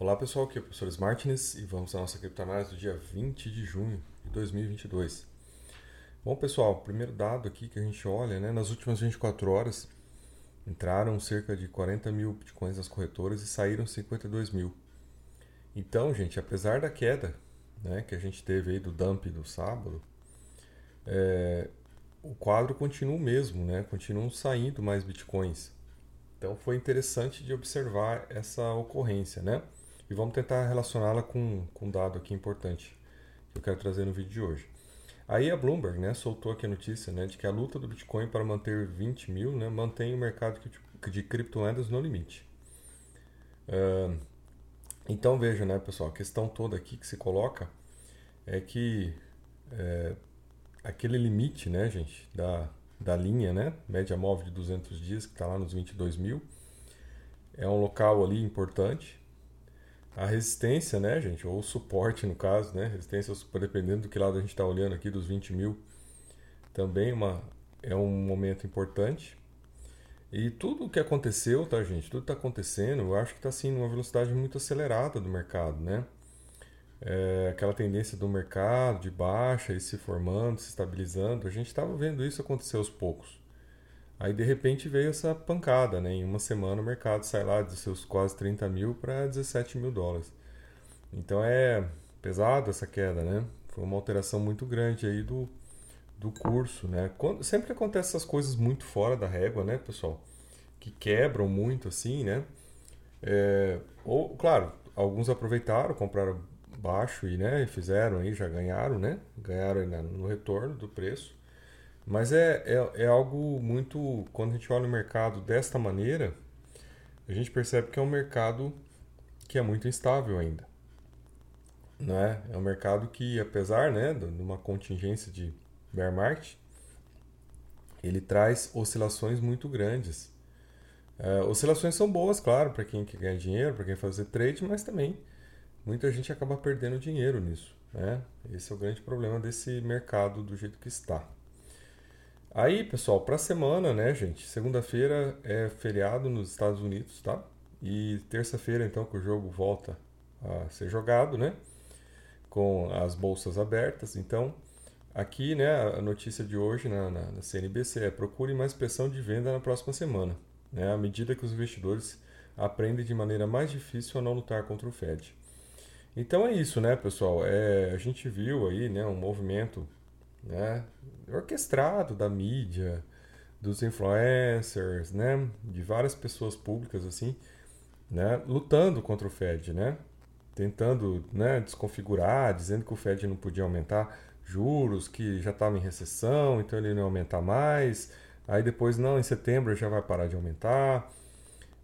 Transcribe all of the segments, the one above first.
Olá pessoal, aqui é o professor Smartness e vamos à nossa criptoanálise do dia 20 de junho de 2022. Bom pessoal, primeiro dado aqui que a gente olha, né, nas últimas 24 horas entraram cerca de 40 mil bitcoins nas corretoras e saíram 52 mil. Então, gente, apesar da queda né, que a gente teve aí do dump do sábado, é, o quadro continua o mesmo, né? Continuam saindo mais bitcoins. Então foi interessante de observar essa ocorrência, né? E vamos tentar relacioná-la com, com um dado aqui importante que eu quero trazer no vídeo de hoje. Aí a Bloomberg né, soltou aqui a notícia né, de que a luta do Bitcoin para manter 20 mil né, mantém o mercado de criptomoedas no limite. Uh, então veja, né, pessoal, a questão toda aqui que se coloca é que é, aquele limite, né, gente, da, da linha, né, média móvel de 200 dias, que está lá nos 22 mil, é um local ali importante, a resistência, né, gente, ou o suporte no caso, né, resistência, dependendo do que lado a gente está olhando aqui, dos 20 mil, também uma, é um momento importante. E tudo o que aconteceu, tá, gente, tudo está acontecendo, eu acho que está assim numa velocidade muito acelerada do mercado, né? É, aquela tendência do mercado de baixa e se formando, se estabilizando, a gente estava vendo isso acontecer aos poucos. Aí de repente veio essa pancada, né? Em uma semana o mercado sai lá de seus quase 30 mil para 17 mil dólares. Então é pesado essa queda, né? Foi uma alteração muito grande aí do, do curso, né? Quando, sempre que acontece essas coisas muito fora da régua, né, pessoal? Que quebram muito assim, né? É, ou, claro, alguns aproveitaram, compraram baixo e, né, fizeram aí, já ganharam, né? Ganharam no retorno do preço. Mas é, é, é algo muito. Quando a gente olha o mercado desta maneira, a gente percebe que é um mercado que é muito instável ainda. Né? É um mercado que, apesar né, de uma contingência de bear market, ele traz oscilações muito grandes. É, oscilações são boas, claro, para quem quer ganhar dinheiro, para quem fazer trade, mas também muita gente acaba perdendo dinheiro nisso. Né? Esse é o grande problema desse mercado do jeito que está. Aí, pessoal, para a semana, né, gente? Segunda-feira é feriado nos Estados Unidos, tá? E terça-feira, então, que o jogo volta a ser jogado, né? Com as bolsas abertas. Então, aqui, né, a notícia de hoje na, na, na CNBC é procure mais pressão de venda na próxima semana, né? À medida que os investidores aprendem de maneira mais difícil a não lutar contra o Fed. Então é isso, né, pessoal? É, a gente viu aí, né, um movimento né, orquestrado da mídia, dos influencers, né, de várias pessoas públicas assim, né, lutando contra o Fed, né, tentando, né, desconfigurar, dizendo que o Fed não podia aumentar juros, que já estava em recessão, então ele não ia aumentar mais. Aí depois não, em setembro já vai parar de aumentar.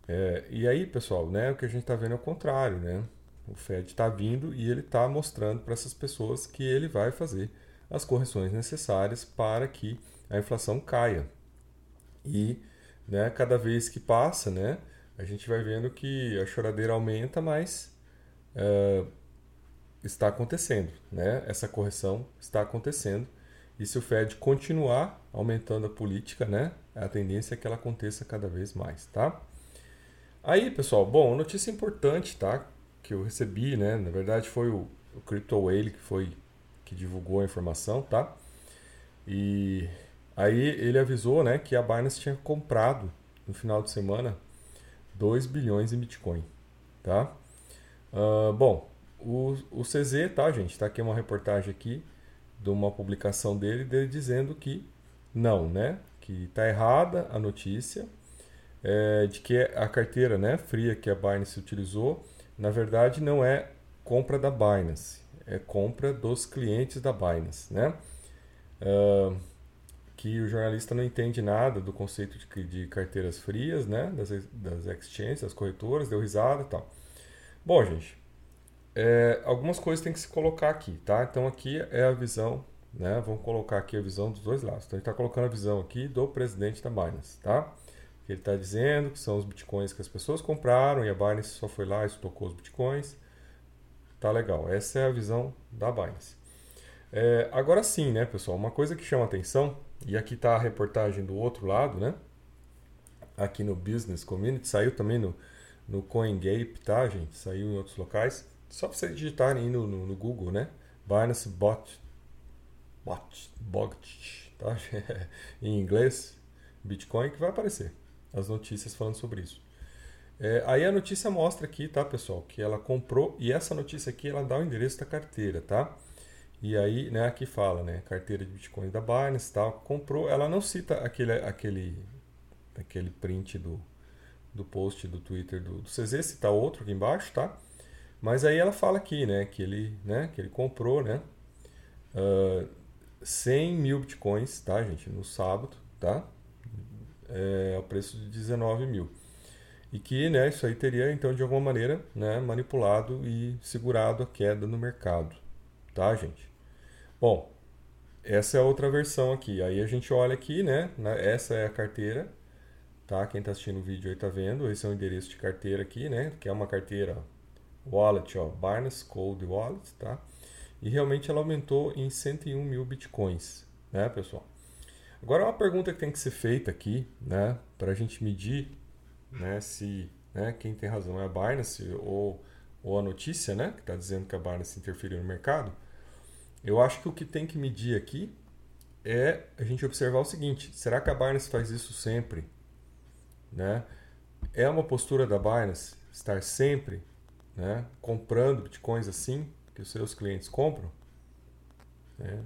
É, e aí, pessoal, né, o que a gente está vendo é o contrário, né? O Fed está vindo e ele está mostrando para essas pessoas que ele vai fazer as correções necessárias para que a inflação caia. E né, cada vez que passa, né, a gente vai vendo que a choradeira aumenta, mas uh, está acontecendo. Né? Essa correção está acontecendo. E se o Fed continuar aumentando a política, né, a tendência é que ela aconteça cada vez mais. Tá? Aí, pessoal, bom, notícia importante tá, que eu recebi, né, na verdade foi o, o Crypto Whale que foi que divulgou a informação, tá? E aí ele avisou, né, que a Binance tinha comprado no final de semana 2 bilhões em Bitcoin, tá? Uh, bom, o, o CZ, tá, gente? Tá aqui uma reportagem aqui de uma publicação dele, dele dizendo que não, né? Que tá errada a notícia é, de que a carteira, né, fria que a Binance utilizou, na verdade não é compra da Binance, é compra dos clientes da Binance, né? Uh, que o jornalista não entende nada do conceito de, de carteiras frias, né? Das, das exchanges, das corretoras, deu risada e tal. Bom, gente, é, algumas coisas tem que se colocar aqui, tá? Então aqui é a visão, né? Vamos colocar aqui a visão dos dois lados. Então a gente está colocando a visão aqui do presidente da Binance, tá? Ele está dizendo que são os bitcoins que as pessoas compraram e a Binance só foi lá e estocou os bitcoins. Tá legal. Essa é a visão da Binance. É, agora sim, né, pessoal? Uma coisa que chama atenção, e aqui está a reportagem do outro lado, né? Aqui no Business Community, saiu também no, no CoinGape, tá, gente? Saiu em outros locais. Só para vocês digitarem aí no, no, no, Google, né? Binance Bot, Bot, Bot, tá? em inglês, Bitcoin, que vai aparecer as notícias falando sobre isso. É, aí a notícia mostra aqui, tá, pessoal, que ela comprou e essa notícia aqui ela dá o endereço da carteira, tá? E aí, né, aqui fala, né, carteira de Bitcoin da Binance, tal, comprou, ela não cita aquele aquele aquele print do, do post do Twitter do, do CZ, cita outro aqui embaixo, tá? Mas aí ela fala aqui, né, que ele, né, que ele comprou, né, uh, 100 mil bitcoins, tá, gente, no sábado, tá? É, ao preço de 19 mil. E que, né, isso aí teria, então, de alguma maneira, né, manipulado e segurado a queda no mercado, tá, gente? Bom, essa é a outra versão aqui. Aí a gente olha aqui, né, essa é a carteira, tá? Quem está assistindo o vídeo aí está vendo, esse é o endereço de carteira aqui, né, que é uma carteira wallet, ó, Binance Cold Wallet, tá? E realmente ela aumentou em 101 mil bitcoins, né, pessoal? Agora uma pergunta que tem que ser feita aqui, né, para a gente medir, né, se, né, quem tem razão é a Binance ou, ou a notícia, né, que está dizendo que a Binance interferiu no mercado. Eu acho que o que tem que medir aqui é a gente observar o seguinte: será que a Binance faz isso sempre? Né? É uma postura da Binance estar sempre né, comprando bitcoins assim que os seus clientes compram? Né?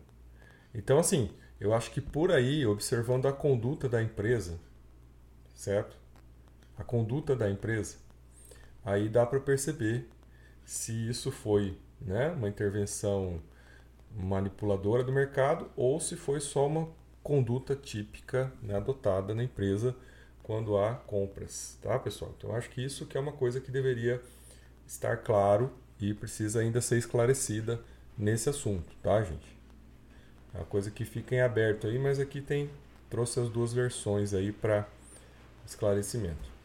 Então, assim, eu acho que por aí, observando a conduta da empresa, certo? A conduta da empresa, aí dá para perceber se isso foi né, uma intervenção manipuladora do mercado ou se foi só uma conduta típica né, adotada na empresa quando há compras, tá, pessoal? Então acho que isso que é uma coisa que deveria estar claro e precisa ainda ser esclarecida nesse assunto, tá, gente? É uma coisa que fica em aberto aí, mas aqui tem trouxe as duas versões aí para esclarecimento.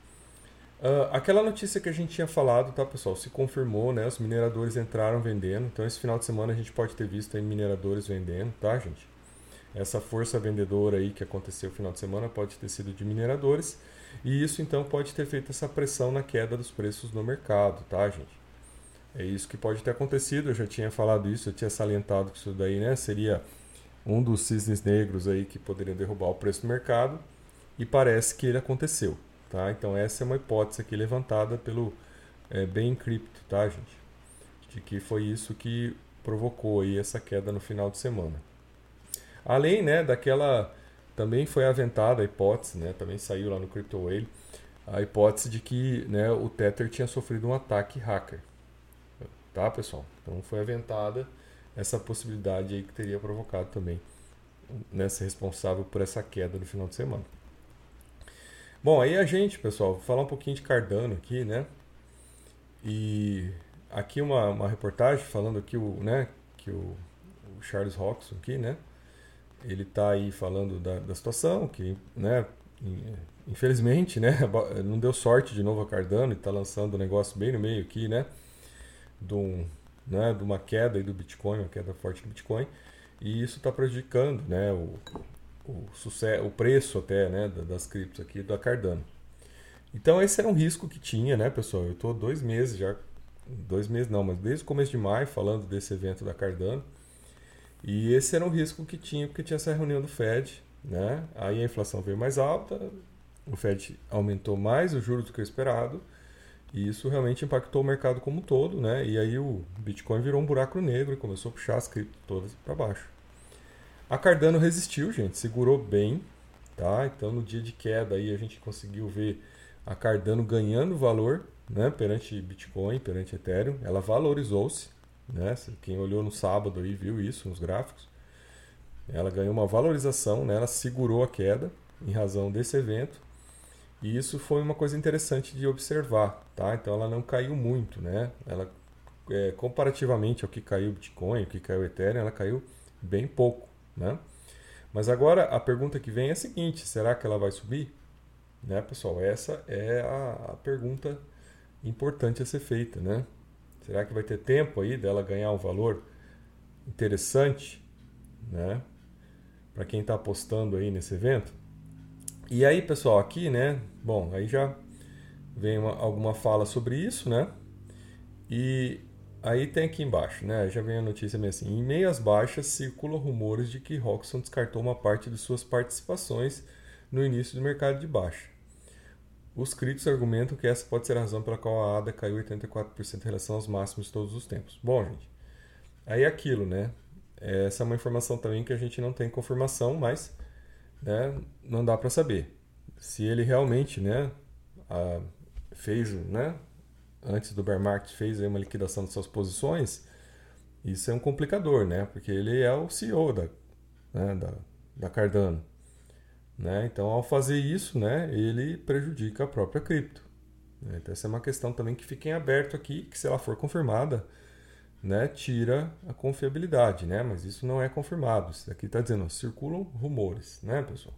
Uh, aquela notícia que a gente tinha falado, tá, pessoal? Se confirmou, né? Os mineradores entraram vendendo. Então, esse final de semana a gente pode ter visto aí mineradores vendendo, tá, gente? Essa força vendedora aí que aconteceu no final de semana pode ter sido de mineradores. E isso, então, pode ter feito essa pressão na queda dos preços no mercado, tá, gente? É isso que pode ter acontecido. Eu já tinha falado isso, eu tinha salientado que isso daí, né? Seria um dos cisnes negros aí que poderia derrubar o preço do mercado. E parece que ele aconteceu. Tá? Então essa é uma hipótese aqui levantada pelo é, Ben Crypto, tá, gente? De que foi isso que provocou aí essa queda no final de semana. Além, né, daquela também foi aventada a hipótese, né, também saiu lá no Crypto Whale, a hipótese de que, né, o Tether tinha sofrido um ataque hacker. Tá, pessoal? Então foi aventada essa possibilidade aí que teria provocado também né, ser responsável por essa queda no final de semana. Bom, aí a gente, pessoal, vou falar um pouquinho de Cardano aqui, né? E aqui uma, uma reportagem falando aqui o, né, que o, o Charles Roxon aqui, né? Ele está aí falando da, da situação, que, né, infelizmente, né, não deu sorte de novo a Cardano e está lançando o um negócio bem no meio aqui, né, de, um, né, de uma queda aí do Bitcoin, uma queda forte do Bitcoin, e isso está prejudicando, né, o, o, sucesso, o preço até né, das criptos aqui da Cardano. Então esse era um risco que tinha, né, pessoal? Eu estou dois meses já, dois meses não, mas desde o começo de maio falando desse evento da Cardano. E esse era um risco que tinha, porque tinha essa reunião do Fed, né? Aí a inflação veio mais alta, o Fed aumentou mais os juros do que o esperado, e isso realmente impactou o mercado como um todo, né? E aí o Bitcoin virou um buraco negro e começou a puxar as criptos todas para baixo. A Cardano resistiu, gente, segurou bem, tá? Então no dia de queda aí a gente conseguiu ver a Cardano ganhando valor, né, perante Bitcoin, perante Ethereum, ela valorizou-se, né? Quem olhou no sábado aí viu isso nos gráficos. Ela ganhou uma valorização, né? Ela segurou a queda em razão desse evento. E isso foi uma coisa interessante de observar, tá? Então ela não caiu muito, né? Ela é, comparativamente ao que caiu o Bitcoin, ao que caiu o Ethereum, ela caiu bem pouco. Né? Mas agora a pergunta que vem é a seguinte: será que ela vai subir? Né, pessoal? Essa é a, a pergunta importante a ser feita. Né? Será que vai ter tempo aí dela ganhar um valor interessante né? para quem está apostando aí nesse evento? E aí, pessoal, aqui, né? Bom, aí já vem uma, alguma fala sobre isso, né? E aí tem aqui embaixo, né? Já vem a notícia meio assim: em meias baixas circulam rumores de que Roxxon descartou uma parte de suas participações no início do mercado de baixa. Os críticos argumentam que essa pode ser a razão pela qual a ADA caiu 84% em relação aos máximos de todos os tempos. Bom, gente, aí é aquilo, né? Essa é uma informação também que a gente não tem confirmação, mas né, não dá para saber. Se ele realmente né, a, fez, né, antes do bear market, fez uma liquidação de suas posições, isso é um complicador, né? Porque ele é o CEO da, né, da, da Cardano. Né? Então, ao fazer isso, né, ele prejudica a própria cripto. Né? Então, essa é uma questão também que fica em aberto aqui, que se ela for confirmada, né, tira a confiabilidade, né? mas isso não é confirmado. Isso aqui está dizendo, circulam rumores, né, pessoal?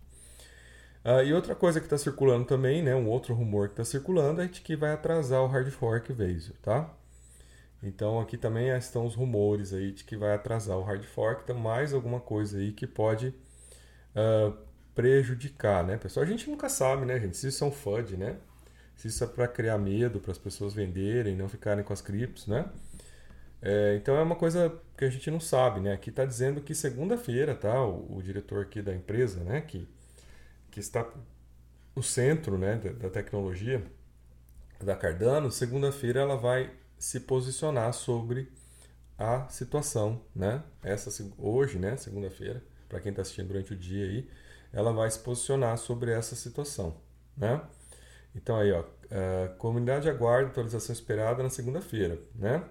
Ah, e outra coisa que está circulando também, né, um outro rumor que está circulando é de que vai atrasar o hard fork Vasil, tá? Então aqui também estão os rumores aí de que vai atrasar o hard fork, então mais alguma coisa aí que pode uh, prejudicar, né, pessoal? A gente nunca sabe, né, gente? Se isso é um FUD, né? Se isso é para criar medo, para as pessoas venderem, não ficarem com as criptos, né? É, então é uma coisa que a gente não sabe, né? Aqui está dizendo que segunda-feira, tá? O, o, diretor aqui da empresa, né? Que, que está no centro, né? Da, tecnologia da Cardano, segunda-feira ela vai se posicionar sobre a situação, né? Essa hoje, né? Segunda-feira, para quem está assistindo durante o dia aí, ela vai se posicionar sobre essa situação, né? Então aí, ó, a comunidade aguarda atualização esperada na segunda-feira, né?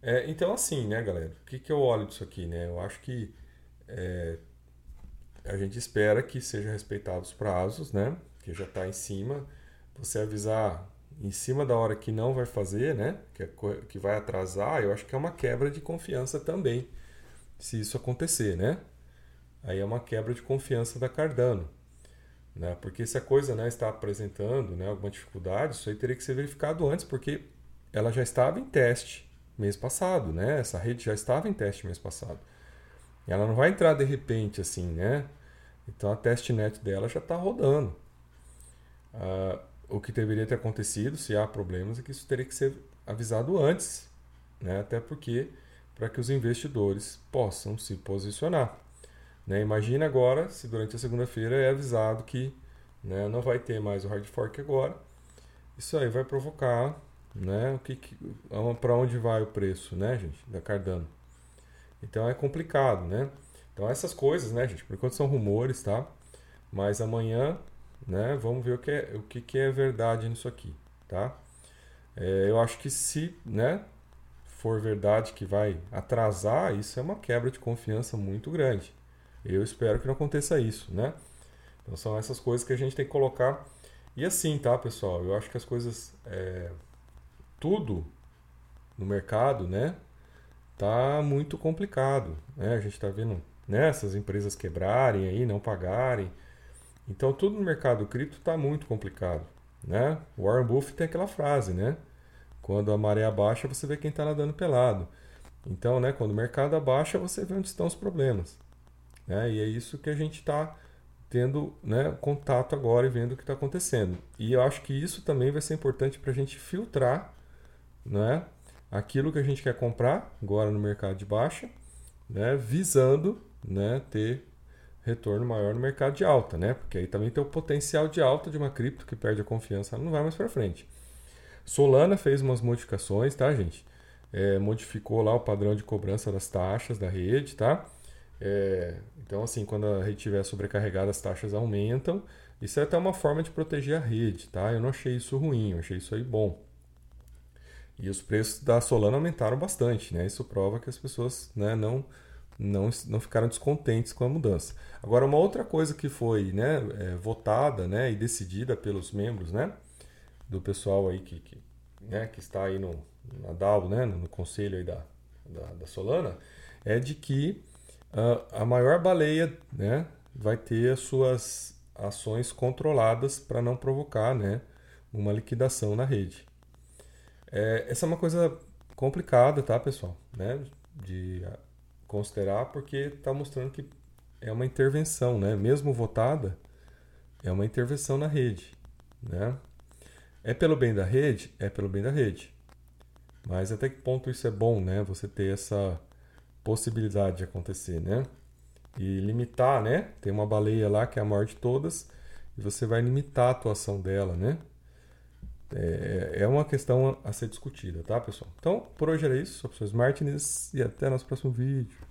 É, então assim, né, galera? O que, que eu olho disso aqui, né? Eu acho que é, a gente espera que seja respeitados os prazos, né? Que já está em cima. Você avisar em cima da hora que não vai fazer, né? Que, é, que vai atrasar, eu acho que é uma quebra de confiança também, se isso acontecer, né? aí é uma quebra de confiança da Cardano. Né? Porque se a coisa né, está apresentando né, alguma dificuldade, isso aí teria que ser verificado antes, porque ela já estava em teste mês passado, né? Essa rede já estava em teste mês passado. Ela não vai entrar de repente assim, né? Então a testnet dela já está rodando. Ah, o que deveria ter acontecido, se há problemas, é que isso teria que ser avisado antes, né? Até porque para que os investidores possam se posicionar. Né? Imagina agora se durante a segunda-feira é avisado que né, não vai ter mais o hard fork agora. Isso aí vai provocar né, o que, que para onde vai o preço, né, gente, da Cardano. Então é complicado, né? Então essas coisas, né, gente, por enquanto são rumores, tá? Mas amanhã, né, vamos ver o que é, o que, que é verdade nisso aqui, tá? É, eu acho que se, né, for verdade que vai atrasar, isso é uma quebra de confiança muito grande. Eu espero que não aconteça isso, né? Então são essas coisas que a gente tem que colocar. E assim, tá, pessoal? Eu acho que as coisas. É, tudo no mercado, né? Tá muito complicado. Né? A gente está vendo né, essas empresas quebrarem aí, não pagarem. Então tudo no mercado cripto está muito complicado. Né? Warren Buffett tem aquela frase, né? Quando a maré abaixa, você vê quem está nadando pelado. Então, né, quando o mercado abaixa, você vê onde estão os problemas. Né? E é isso que a gente está tendo né, contato agora e vendo o que está acontecendo. E eu acho que isso também vai ser importante para a gente filtrar né, aquilo que a gente quer comprar agora no mercado de baixa, né, visando né, ter retorno maior no mercado de alta, né? Porque aí também tem o potencial de alta de uma cripto que perde a confiança, não vai mais para frente. Solana fez umas modificações, tá, gente? É, modificou lá o padrão de cobrança das taxas da rede, tá? É, então, assim, quando a rede estiver sobrecarregada, as taxas aumentam. Isso é até uma forma de proteger a rede, tá? Eu não achei isso ruim, eu achei isso aí bom. E os preços da Solana aumentaram bastante, né? Isso prova que as pessoas né, não, não, não ficaram descontentes com a mudança. Agora, uma outra coisa que foi né, é, votada né, e decidida pelos membros né, do pessoal aí que, que, né, que está aí no, na DAO, né, no conselho aí da, da, da Solana, é de que a, maior baleia né, vai ter as suas ações controladas para não provocar né, uma liquidação na rede. É, essa é uma coisa complicada, tá, pessoal? Né, de considerar, porque está mostrando que é uma intervenção, né? mesmo votada, é uma intervenção na rede. Né? É pelo bem da rede? É pelo bem da rede. Mas até que ponto isso é bom, né? Você ter essa possibilidade de acontecer, né? E limitar, né? Tem uma baleia lá que é a maior de todas e você vai limitar a atuação dela, né? É, é uma questão a ser discutida, tá, pessoal? Então, por hoje era isso. Sou o Martins e até nosso próximo vídeo.